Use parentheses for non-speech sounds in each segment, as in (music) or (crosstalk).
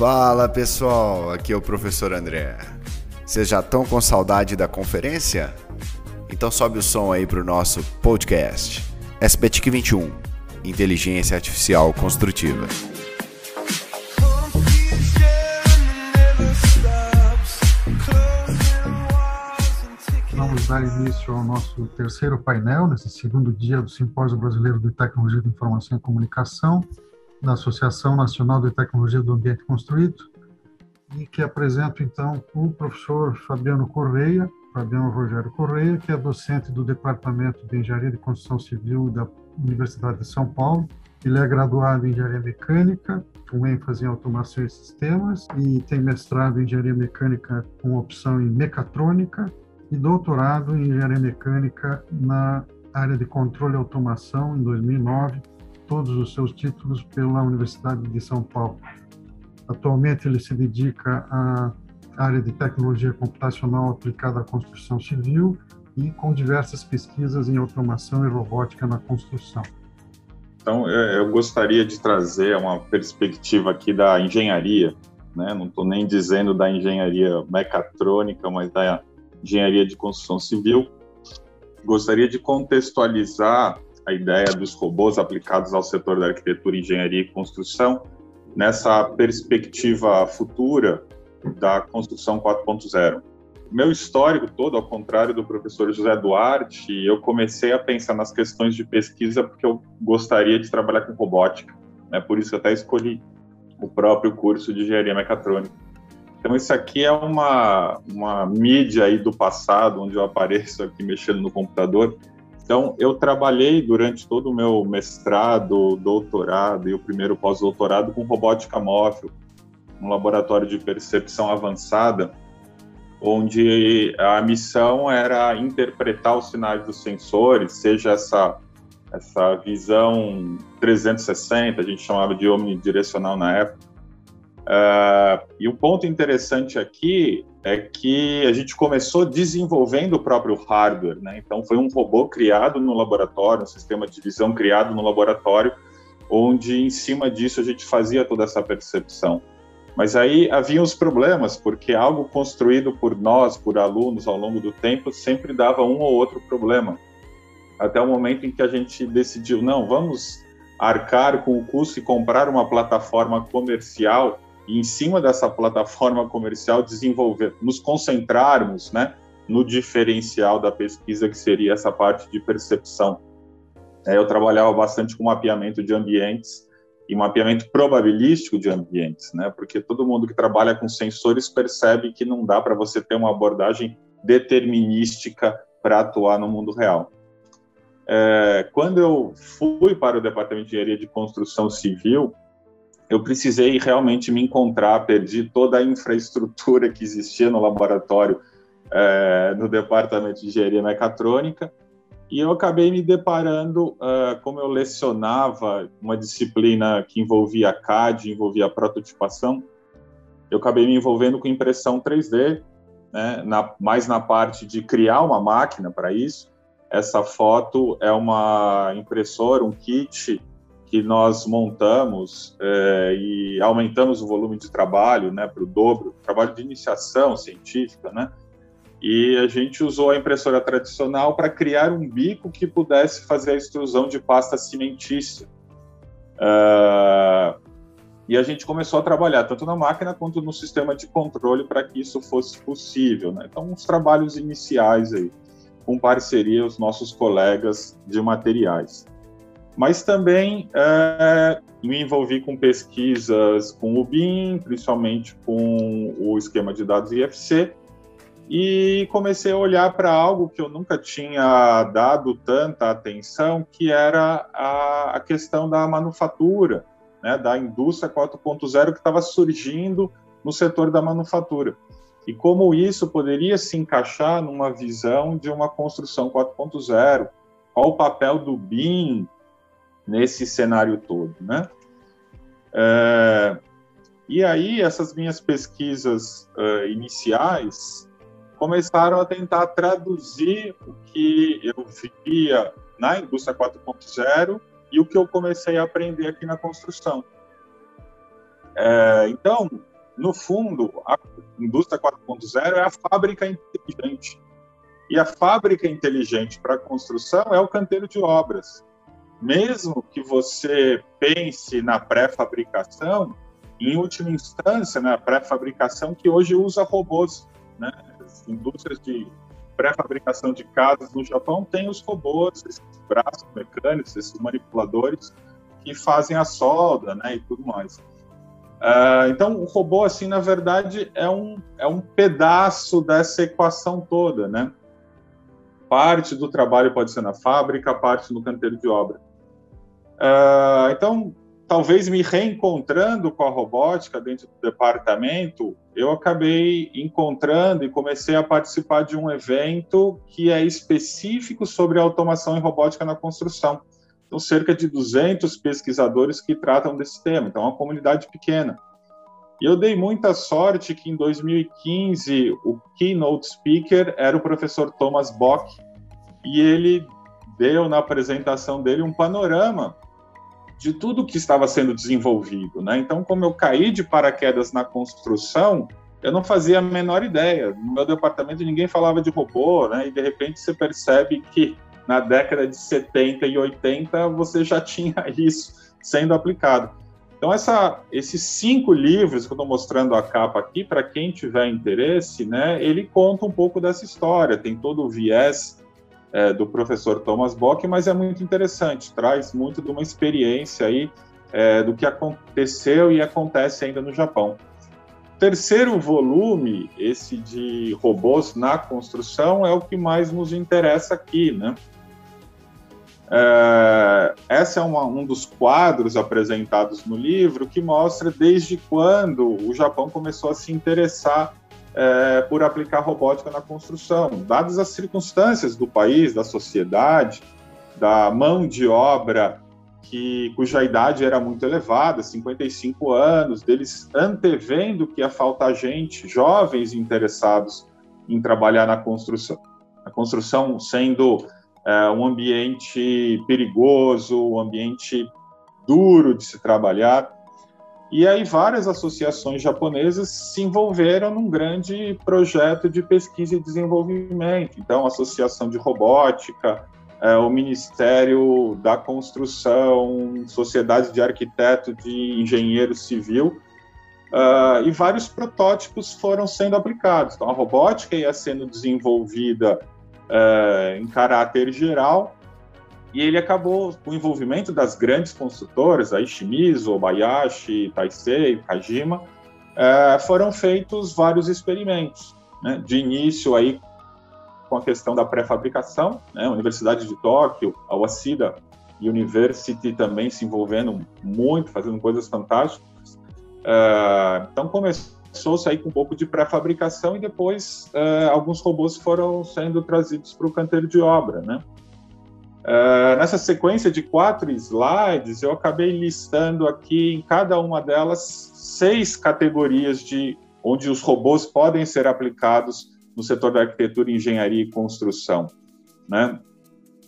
Fala pessoal, aqui é o professor André. Vocês já estão com saudade da conferência? Então sobe o som aí para o nosso podcast. SBTIC 21 Inteligência Artificial Construtiva. Vamos dar início ao nosso terceiro painel, nesse segundo dia do Simpósio Brasileiro de Tecnologia de Informação e Comunicação, da Associação Nacional de Tecnologia do Ambiente Construído, e que apresento então o professor Fabiano Correia, Fabiano Rogério Correia, que é docente do Departamento de Engenharia de Construção Civil da Universidade de São Paulo. Ele é graduado em Engenharia Mecânica, com ênfase em automação e sistemas, e tem mestrado em Engenharia Mecânica com opção em Mecatrônica e doutorado em Engenharia Mecânica na área de Controle e Automação em 2009 todos os seus títulos pela Universidade de São Paulo. Atualmente ele se dedica à área de tecnologia computacional aplicada à construção civil e com diversas pesquisas em automação e robótica na construção. Então, eu gostaria de trazer uma perspectiva aqui da engenharia, né? não estou nem dizendo da engenharia mecatrônica, mas da engenharia de construção civil. Gostaria de contextualizar a ideia dos robôs aplicados ao setor da arquitetura, engenharia e construção nessa perspectiva futura da construção 4.0. Meu histórico todo, ao contrário do professor José Duarte, eu comecei a pensar nas questões de pesquisa porque eu gostaria de trabalhar com robótica. Né? Por isso eu até escolhi o próprio curso de engenharia mecatrônica. Então isso aqui é uma, uma mídia aí do passado, onde eu apareço aqui mexendo no computador, então, eu trabalhei durante todo o meu mestrado, doutorado e o primeiro pós-doutorado com robótica móvel, um laboratório de percepção avançada, onde a missão era interpretar os sinais dos sensores, seja essa essa visão 360, a gente chamava de omnidirecional na época. Uh, e o ponto interessante aqui é que a gente começou desenvolvendo o próprio hardware, né? Então foi um robô criado no laboratório, um sistema de visão criado no laboratório, onde em cima disso a gente fazia toda essa percepção. Mas aí havia os problemas, porque algo construído por nós, por alunos ao longo do tempo, sempre dava um ou outro problema. Até o momento em que a gente decidiu, não, vamos arcar com o custo e comprar uma plataforma comercial e em cima dessa plataforma comercial desenvolver, nos concentrarmos, né, no diferencial da pesquisa que seria essa parte de percepção. É, eu trabalhava bastante com mapeamento de ambientes e mapeamento probabilístico de ambientes, né? Porque todo mundo que trabalha com sensores percebe que não dá para você ter uma abordagem determinística para atuar no mundo real. É, quando eu fui para o departamento de engenharia de construção civil, eu precisei realmente me encontrar, perdi toda a infraestrutura que existia no laboratório, é, no departamento de engenharia mecatrônica, e eu acabei me deparando, uh, como eu lecionava uma disciplina que envolvia CAD, envolvia prototipação, eu acabei me envolvendo com impressão 3D, né, na, mais na parte de criar uma máquina para isso. Essa foto é uma impressora, um kit que nós montamos é, e aumentamos o volume de trabalho né, para o dobro, trabalho de iniciação científica, né? E a gente usou a impressora tradicional para criar um bico que pudesse fazer a extrusão de pasta cimentícia. Uh, e a gente começou a trabalhar tanto na máquina quanto no sistema de controle para que isso fosse possível. Né? Então, uns trabalhos iniciais aí, com parceria os nossos colegas de materiais mas também é, me envolvi com pesquisas com o BIM, principalmente com o esquema de dados IFC, e comecei a olhar para algo que eu nunca tinha dado tanta atenção, que era a, a questão da manufatura, né, da indústria 4.0 que estava surgindo no setor da manufatura. E como isso poderia se encaixar numa visão de uma construção 4.0, qual o papel do BIM nesse cenário todo, né? É, e aí essas minhas pesquisas uh, iniciais começaram a tentar traduzir o que eu via na indústria 4.0 e o que eu comecei a aprender aqui na construção. É, então, no fundo, a indústria 4.0 é a fábrica inteligente. E a fábrica inteligente para construção é o canteiro de obras. Mesmo que você pense na pré-fabricação, em última instância, na pré-fabricação que hoje usa robôs, né? As indústrias de pré-fabricação de casas no Japão têm os robôs, esses braços mecânicos, esses manipuladores que fazem a solda, né, e tudo mais. Uh, então, o robô, assim, na verdade, é um, é um pedaço dessa equação toda, né? Parte do trabalho pode ser na fábrica, parte no canteiro de obra. Uh, então, talvez me reencontrando com a robótica dentro do departamento, eu acabei encontrando e comecei a participar de um evento que é específico sobre automação e robótica na construção. Então, cerca de 200 pesquisadores que tratam desse tema. Então, é uma comunidade pequena. E eu dei muita sorte que em 2015 o keynote speaker era o professor Thomas Bock e ele deu na apresentação dele um panorama de tudo que estava sendo desenvolvido, né? Então, como eu caí de paraquedas na construção, eu não fazia a menor ideia. No meu departamento ninguém falava de robô, né? E de repente você percebe que na década de 70 e 80 você já (laughs) tinha isso sendo aplicado. Então, essa, esses cinco livros que eu estou mostrando a capa aqui, para quem tiver interesse, né, ele conta um pouco dessa história, tem todo o viés é, do professor Thomas Bock, mas é muito interessante, traz muito de uma experiência aí é, do que aconteceu e acontece ainda no Japão. Terceiro volume, esse de robôs na construção, é o que mais nos interessa aqui, né? É, essa é uma, um dos quadros apresentados no livro que mostra desde quando o Japão começou a se interessar é, por aplicar robótica na construção, dadas as circunstâncias do país, da sociedade, da mão de obra que, cuja idade era muito elevada, 55 anos, deles antevendo que ia faltar gente, jovens interessados em trabalhar na construção. A construção sendo é, um ambiente perigoso, um ambiente duro de se trabalhar. E aí várias associações japonesas se envolveram num grande projeto de pesquisa e desenvolvimento. Então, a Associação de Robótica, é, o Ministério da Construção, Sociedade de Arquiteto de Engenheiro Civil, uh, e vários protótipos foram sendo aplicados. Então, a robótica ia sendo desenvolvida uh, em caráter geral, e ele acabou com o envolvimento das grandes construtoras, a Shimizu, Obayashi, Taisei, Kajima, uh, foram feitos vários experimentos. Né? De início aí com a questão da pré-fabricação, né? a Universidade de Tóquio, a Waseda University também se envolvendo muito, fazendo coisas fantásticas. Uh, então começou começou-se aí com um pouco de pré-fabricação e depois uh, alguns robôs foram sendo trazidos para o canteiro de obra, né? Uh, nessa sequência de quatro slides, eu acabei listando aqui em cada uma delas seis categorias de onde os robôs podem ser aplicados no setor da arquitetura, engenharia e construção, né?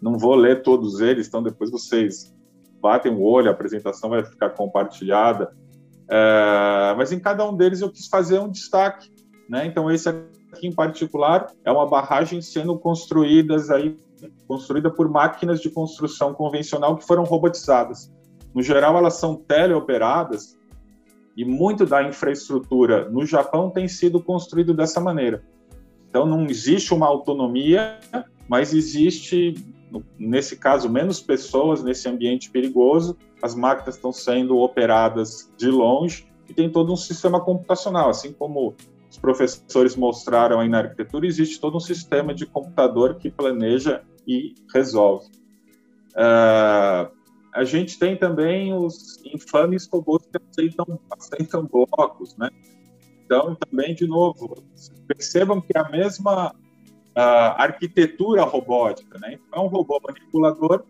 Não vou ler todos eles, então depois vocês batem o olho, a apresentação vai ficar compartilhada. É, mas em cada um deles eu quis fazer um destaque. Né? Então, esse aqui em particular é uma barragem sendo construídas aí, construída por máquinas de construção convencional que foram robotizadas. No geral, elas são teleoperadas e muito da infraestrutura no Japão tem sido construído dessa maneira. Então, não existe uma autonomia, mas existe nesse caso, menos pessoas nesse ambiente perigoso, as máquinas estão sendo operadas de longe e tem todo um sistema computacional, assim como os professores mostraram aí na arquitetura, existe todo um sistema de computador que planeja e resolve. Uh, a gente tem também os infames robôs que aceitam, aceitam blocos, né? Então, também, de novo, percebam que a mesma uh, arquitetura robótica. Né? Então, é um robô manipulador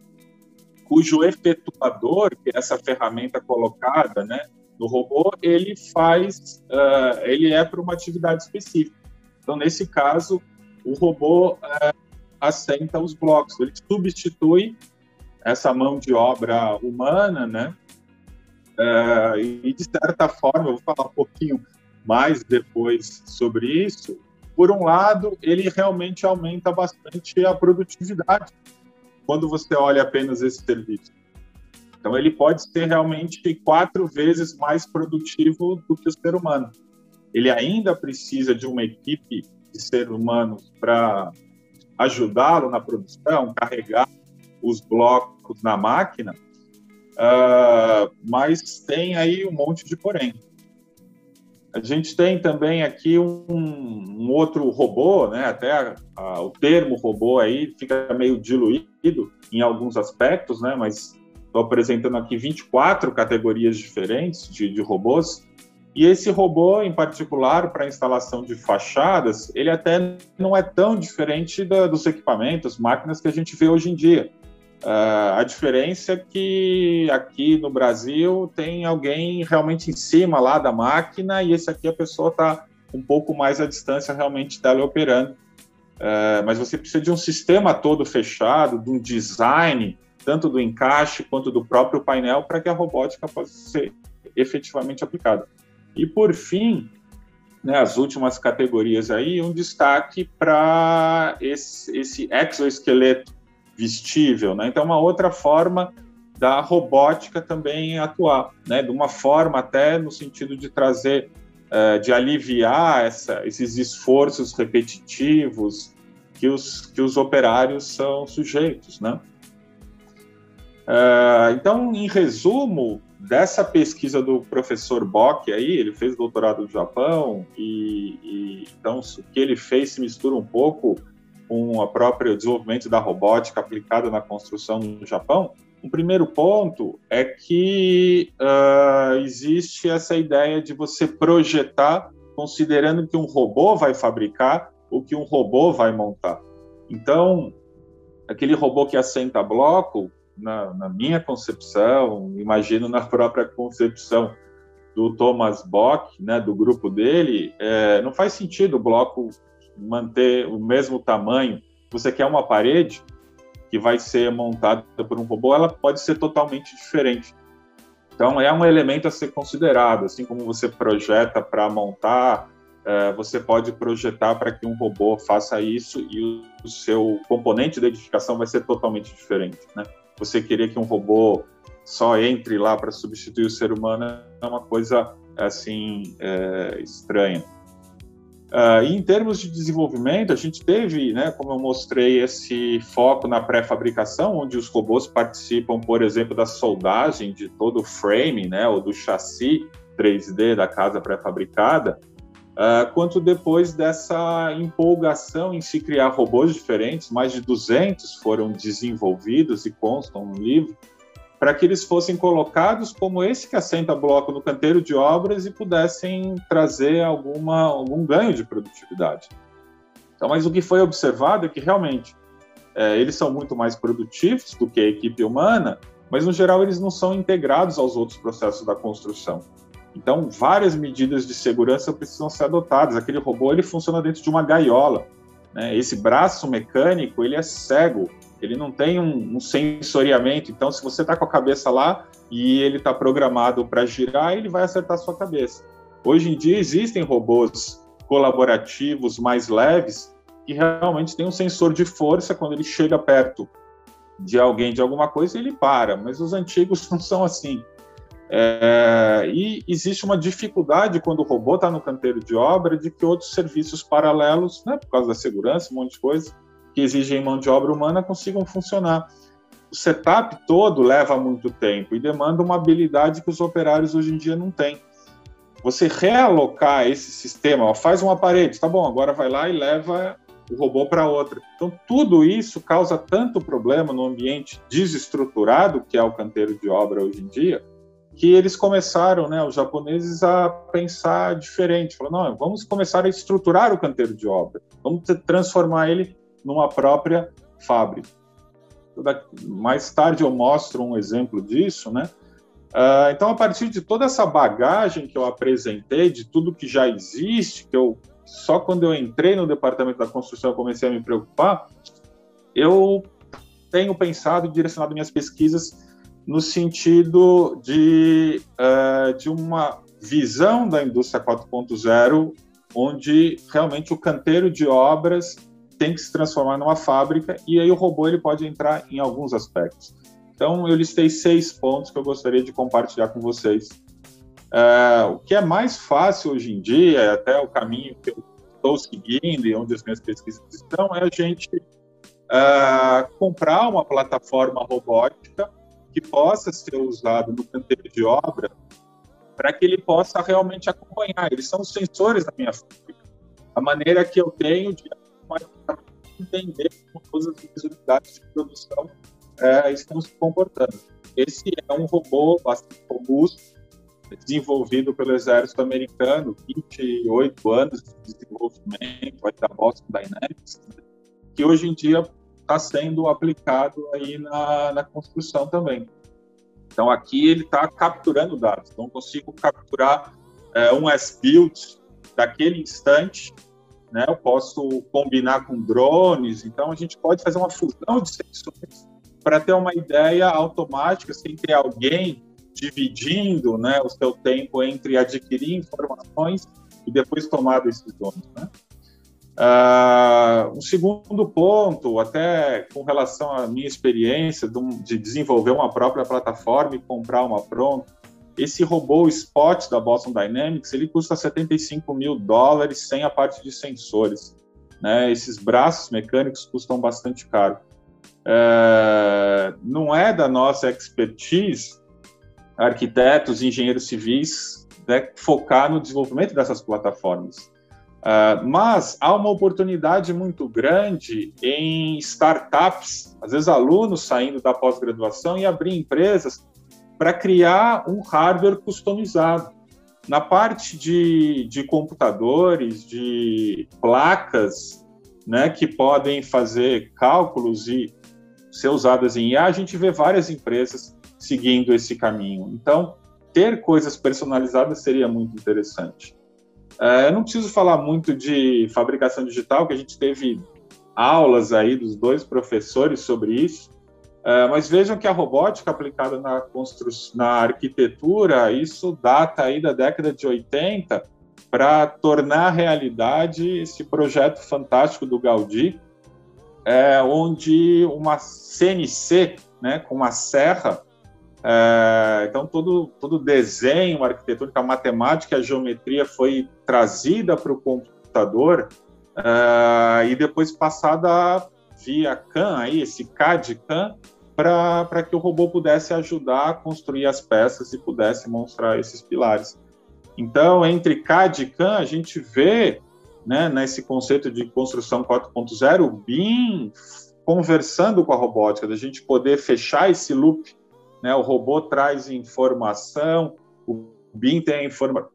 cujo efetuador, que é essa ferramenta colocada né, no robô, ele faz, uh, ele é para uma atividade específica. Então, nesse caso, o robô uh, assenta os blocos, ele substitui essa mão de obra humana, né? Uh, e de certa forma, eu vou falar um pouquinho mais depois sobre isso, por um lado, ele realmente aumenta bastante a produtividade quando você olha apenas esse serviço. Então, ele pode ser realmente quatro vezes mais produtivo do que o ser humano. Ele ainda precisa de uma equipe de seres humanos para ajudá-lo na produção, carregar os blocos na máquina, uh, mas tem aí um monte de porém. A gente tem também aqui um, um outro robô, né? até a, a, o termo robô aí fica meio diluído em alguns aspectos, né? mas estou apresentando aqui 24 categorias diferentes de, de robôs, e esse robô, em particular, para instalação de fachadas, ele até não é tão diferente da, dos equipamentos, máquinas que a gente vê hoje em dia. Uh, a diferença é que aqui no Brasil tem alguém realmente em cima lá da máquina e esse aqui a pessoa está um pouco mais à distância realmente dela operando. Uh, mas você precisa de um sistema todo fechado, de um design, tanto do encaixe quanto do próprio painel, para que a robótica possa ser efetivamente aplicada. E por fim, né, as últimas categorias aí, um destaque para esse, esse exoesqueleto vestível, né? Então, uma outra forma da robótica também atuar, né? De uma forma até no sentido de trazer, uh, de aliviar essa, esses esforços repetitivos que os, que os operários são sujeitos, né? Uh, então, em resumo, dessa pesquisa do professor Bock aí, ele fez doutorado no Japão e, e então o que ele fez se mistura um pouco com o próprio desenvolvimento da robótica aplicada na construção no Japão, um primeiro ponto é que uh, existe essa ideia de você projetar considerando que um robô vai fabricar o que um robô vai montar. Então, aquele robô que assenta bloco, na, na minha concepção, imagino na própria concepção do Thomas Bock, né, do grupo dele, é, não faz sentido o bloco manter o mesmo tamanho, você quer uma parede que vai ser montada por um robô, ela pode ser totalmente diferente. Então, é um elemento a ser considerado, assim como você projeta para montar, é, você pode projetar para que um robô faça isso e o, seu componente de edificação vai ser totalmente diferente. Né? Você querer que um robô só entre lá para substituir o ser humano é uma coisa assim é, estranha. Uh, e em termos de desenvolvimento, a gente teve, né, como eu mostrei, esse foco na pré-fabricação, onde os robôs participam, por exemplo, da soldagem de todo o frame, né, ou do chassi 3D da casa pré-fabricada, uh, quanto depois dessa empolgação em se criar robôs diferentes, mais de 200 foram desenvolvidos e constam no livro, para que eles fossem colocados como esse que assenta bloco no canteiro de obras e pudessem trazer alguma, algum ganho de produtividade. Então, mas o que foi observado é que realmente é, eles são muito mais produtivos do que a equipe humana, mas no geral eles não são integrados aos outros processos da construção. Então, várias medidas de segurança precisam ser adotadas. Aquele robô ele funciona dentro de uma gaiola. Né? Esse braço mecânico ele é cego ele não tem um, um sensoriamento. Então, se você está com a cabeça lá e ele está programado para girar, ele vai acertar a sua cabeça. Hoje em dia existem robôs colaborativos mais leves que realmente tem um sensor de força quando ele chega perto de alguém, de alguma coisa, ele para. Mas os antigos (laughs) não são assim. É, e existe uma dificuldade quando o robô está no canteiro de obra de que outros serviços paralelos, né, por causa da segurança, um monte de coisa, que exigem mão de obra humana consigam funcionar. O setup todo leva muito tempo e demanda uma habilidade que os operários hoje em dia não têm. Você realocar esse sistema, ó, faz uma parede, tá bom, agora vai lá e leva o robô para outra. Então, tudo isso causa tanto problema no ambiente desestruturado que é o canteiro de obra hoje em dia, que eles começaram, né, os japoneses, a pensar diferente. Falaram, não, vamos começar a estruturar o canteiro de obra, vamos transformar ele numa própria fábrica. Mais tarde eu mostro um exemplo disso, né? Uh, então, a partir de toda essa bagagem que eu apresentei, de tudo que já existe, que eu só quando eu entrei no departamento da construção comecei a me preocupar, eu tenho pensado e direcionado minhas pesquisas no sentido de, uh, de uma visão da indústria 4.0, onde realmente o canteiro de obras tem que se transformar numa fábrica e aí o robô ele pode entrar em alguns aspectos. Então, eu listei seis pontos que eu gostaria de compartilhar com vocês. É, o que é mais fácil hoje em dia, é até o caminho que eu estou seguindo e onde as minhas pesquisas estão, é a gente é, comprar uma plataforma robótica que possa ser usada no canteiro de obra para que ele possa realmente acompanhar. Eles são os sensores da minha fábrica. A maneira que eu tenho de entender como todas as unidades de produção é, estão se comportando. Esse é um robô bastante robusto, desenvolvido pelo exército americano, 28 anos de desenvolvimento, vai da Boston Dynamics, que hoje em dia está sendo aplicado aí na, na construção também. Então aqui ele está capturando dados. Então consigo capturar é, um S-Build daquele instante, né? Eu posso combinar com drones. Então a gente pode fazer uma fusão de sensores para ter uma ideia automática sem ter alguém dividindo, né, o seu tempo entre adquirir informações e depois tomar decisões, né? Uh, um segundo ponto, até com relação à minha experiência de, de, desenvolver uma própria plataforma e comprar uma pronta, esse robô Spot da Boston Dynamics, ele custa 75 mil dólares sem a parte de sensores. Né? Esses braços mecânicos custam bastante caro. Uh, não é da nossa expertise, arquitetos, engenheiros civis, né, focar no desenvolvimento dessas plataformas. Uh, mas há uma oportunidade muito grande em startups, às vezes alunos saindo da pós-graduação e abrir empresas para criar um hardware customizado. Na parte de, de computadores, de placas, né, que podem fazer cálculos e ser usadas em IA, a gente vê várias empresas seguindo esse caminho. Então, ter coisas personalizadas seria muito interessante. É, eu não preciso falar muito de fabricação digital, que a gente teve aulas aí dos dois professores sobre isso, é, mas vejam que a robótica aplicada na, construção, na arquitetura, isso data aí da década de 80 para tornar realidade esse projeto fantástico do Gaudí, é, onde uma CNC, né, com uma serra, é, então, todo, todo desenho arquitetônico, a matemática, a geometria foi trazida para o computador é, e depois passada via CAN, aí, esse CAD CAN, para que o robô pudesse ajudar a construir as peças e pudesse mostrar esses pilares. Então, entre CAD e CAN, a gente vê, né, nesse conceito de construção 4.0, o BIM conversando com a robótica, da gente poder fechar esse loop né? O robô traz informação, o BIM tem a, informa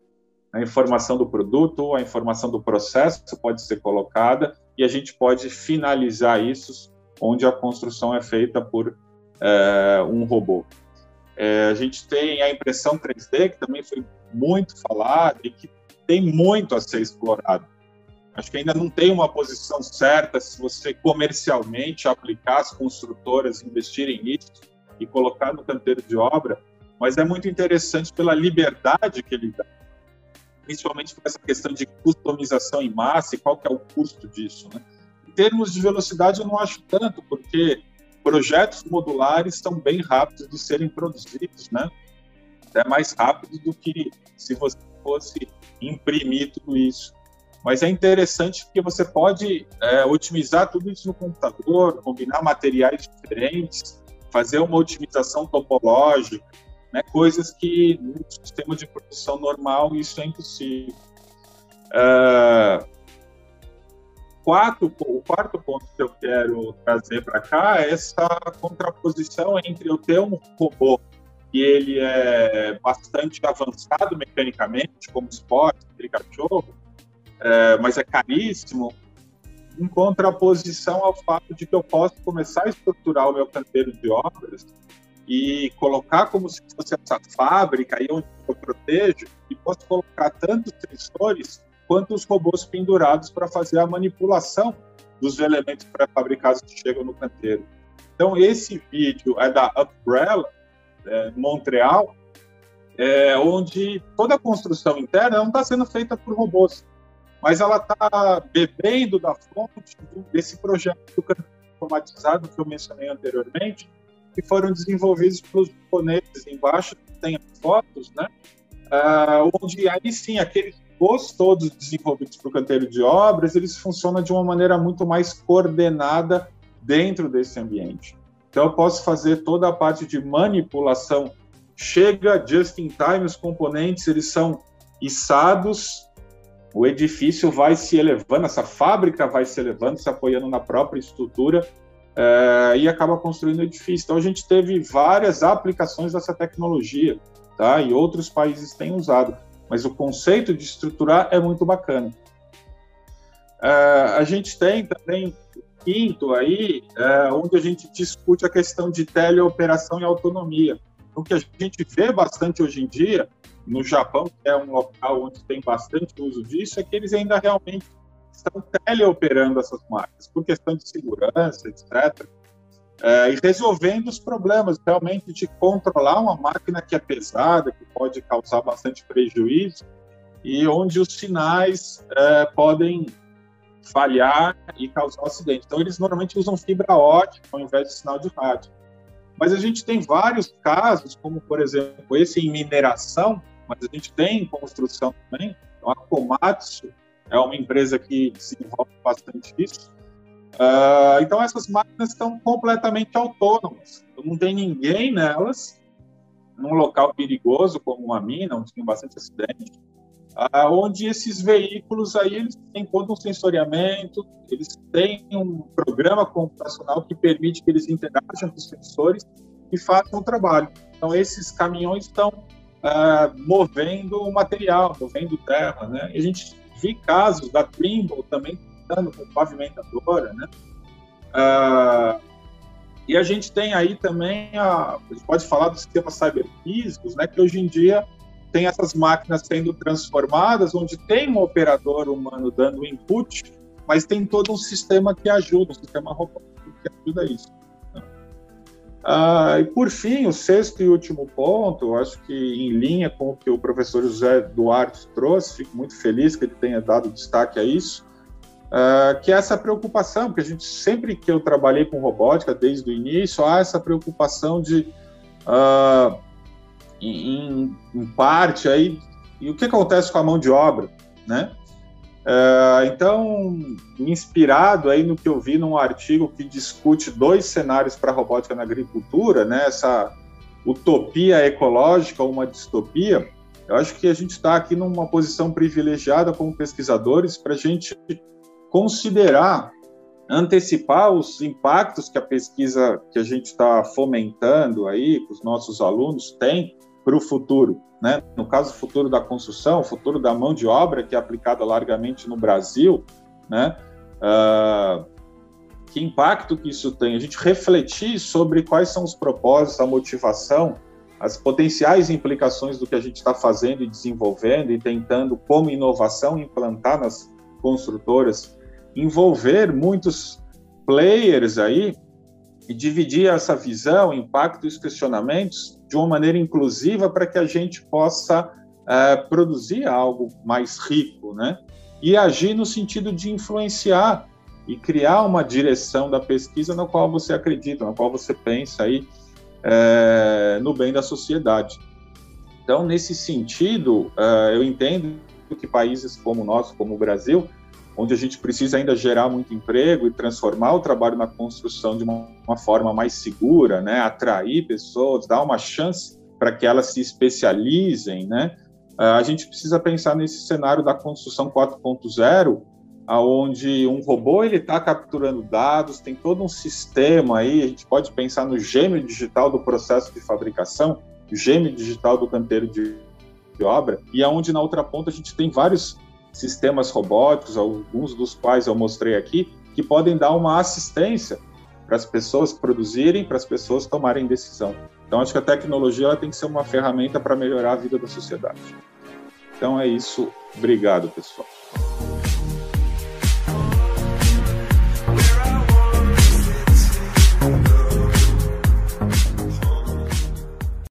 a informação do produto, a informação do processo pode ser colocada e a gente pode finalizar isso onde a construção é feita por é, um robô. É, a gente tem a impressão 3D, que também foi muito falada e que tem muito a ser explorado. Acho que ainda não tem uma posição certa se você comercialmente aplicar, as construtoras investirem nisso, e colocar no canteiro de obra, mas é muito interessante pela liberdade que ele dá, principalmente por essa questão de customização em massa e qual que é o custo disso. Né? Em termos de velocidade, eu não acho tanto, porque projetos modulares são bem rápidos de serem produzidos, né? É mais rápido do que se você fosse imprimir tudo isso. Mas é interessante porque você pode é, otimizar tudo isso no computador, combinar materiais diferentes, fazer uma otimização topológica, né, coisas que no sistema de produção normal isso é impossível. Uh, quarto, o quarto ponto que eu quero trazer para cá é essa contraposição entre eu ter um robô que ele é bastante avançado mecanicamente, como esporte, cachorro, é, mas é caríssimo, em contraposição ao fato de que eu posso começar a estruturar o meu canteiro de obras e colocar como se fosse essa fábrica aí onde eu protejo e posso colocar tanto sensores quanto os robôs pendurados para fazer a manipulação dos elementos pré-fabricados que chegam no canteiro. Então, esse vídeo é da Umbrella, é, Montreal, é, onde toda a construção interna não está sendo feita por robôs, mas ela está bebendo da fonte desse projeto automatizado que eu mencionei anteriormente, que foram desenvolvidos pelos japoneses. Embaixo tem fotos, né? Uh, onde aí sim, aqueles robôs todos desenvolvidos para o canteiro de obras, eles funcionam de uma maneira muito mais coordenada dentro desse ambiente. Então, eu posso fazer toda a parte de manipulação. Chega just in time, os componentes eles são içados, o edifício vai se elevando, essa fábrica vai se elevando, se apoiando na própria estrutura é, e acaba construindo o edifício. Então, a gente teve várias aplicações dessa tecnologia, tá? E outros países têm usado. Mas o conceito de estruturar é muito bacana. É, a gente tem também quinto aí, é, onde a gente discute a questão de teleoperação e autonomia. O que a gente vê bastante hoje em dia, no Japão, que é um local onde tem bastante uso disso, é que eles ainda realmente estão teleoperando essas máquinas, por questão de segurança, etc. É, e resolvendo os problemas realmente de controlar uma máquina que é pesada, que pode causar bastante prejuízo, e onde os sinais é, podem falhar e causar um acidente. Então, eles normalmente usam fibra ótica ao invés de sinal de rádio. Mas a gente tem vários casos, como, por exemplo, esse em mineração, mas a gente tem em construção também. Então, a Komatsu é uma empresa que desenvolve bastante isso. Uh, então, essas máquinas estão completamente autônomas. Então, não tem ninguém nelas, num local perigoso como uma mina, onde tem bastante acidente onde esses veículos aí eles têm todo um sensoriamento, eles têm um programa computacional que permite que eles interajam com os sensores e façam o trabalho. Então esses caminhões estão ah, movendo o material, movendo terra, né? E a gente viu casos da Trimble também dando com pavimentadora, né? Ah, e a gente tem aí também, a, a gente pode falar dos sistemas cyberfísicos, né? Que hoje em dia tem essas máquinas sendo transformadas, onde tem um operador humano dando input, mas tem todo um sistema que ajuda, um sistema robótico que ajuda isso. Ah, e por fim, o sexto e último ponto, acho que em linha com o que o professor José Duarte trouxe, fico muito feliz que ele tenha dado destaque a isso, ah, que é essa preocupação, porque a gente sempre que eu trabalhei com robótica desde o início, há essa preocupação de uh, em, em, parte aí e o que acontece com a mão de obra, né? Uh, então, inspirado aí no que eu vi num artigo que discute dois cenários para robótica na agricultura, né? Essa utopia ecológica ou uma distopia, eu acho que a gente está aqui numa posição privilegiada como pesquisadores para a gente considerar, antecipar os impactos que a pesquisa que a gente está fomentando aí, que os nossos alunos têm, para o futuro. Né? No caso, o futuro da construção, o futuro da mão de obra, que é aplicada largamente no Brasil, né? Uh, que impacto que isso tem? A gente refletir sobre quais são os propósitos, a motivação, as potenciais implicações do que a gente está fazendo e desenvolvendo e tentando, como inovação, implantar nas construtoras, envolver muitos players aí e dividir essa visão, impacto e os questionamentos de uma maneira inclusiva para que a gente possa uh, produzir algo mais rico, né? E agir no sentido de influenciar e criar uma direção da pesquisa na qual você acredita, na qual você pensa aí é, no bem da sociedade. Então, nesse sentido, uh, eu entendo que países como o nosso, como o Brasil, onde a gente precisa ainda gerar muito emprego e transformar o trabalho na construção de uma, uma forma mais segura, né? atrair pessoas, dar uma chance para que elas se especializem, né? a gente precisa pensar nesse cenário da construção 4.0, aonde um robô ele está capturando dados, tem todo um sistema aí, a gente pode pensar no gêmeo digital do processo de fabricação, o gêmeo digital do canteiro de, de obra, e aonde na outra ponta a gente tem vários sistemas robóticos, alguns dos quais eu mostrei aqui, que podem dar uma assistência para as pessoas produzirem, para as pessoas tomarem decisão. Então, acho que a tecnologia tem que ser uma ferramenta para melhorar a vida da sociedade. Então, é isso. Obrigado, pessoal.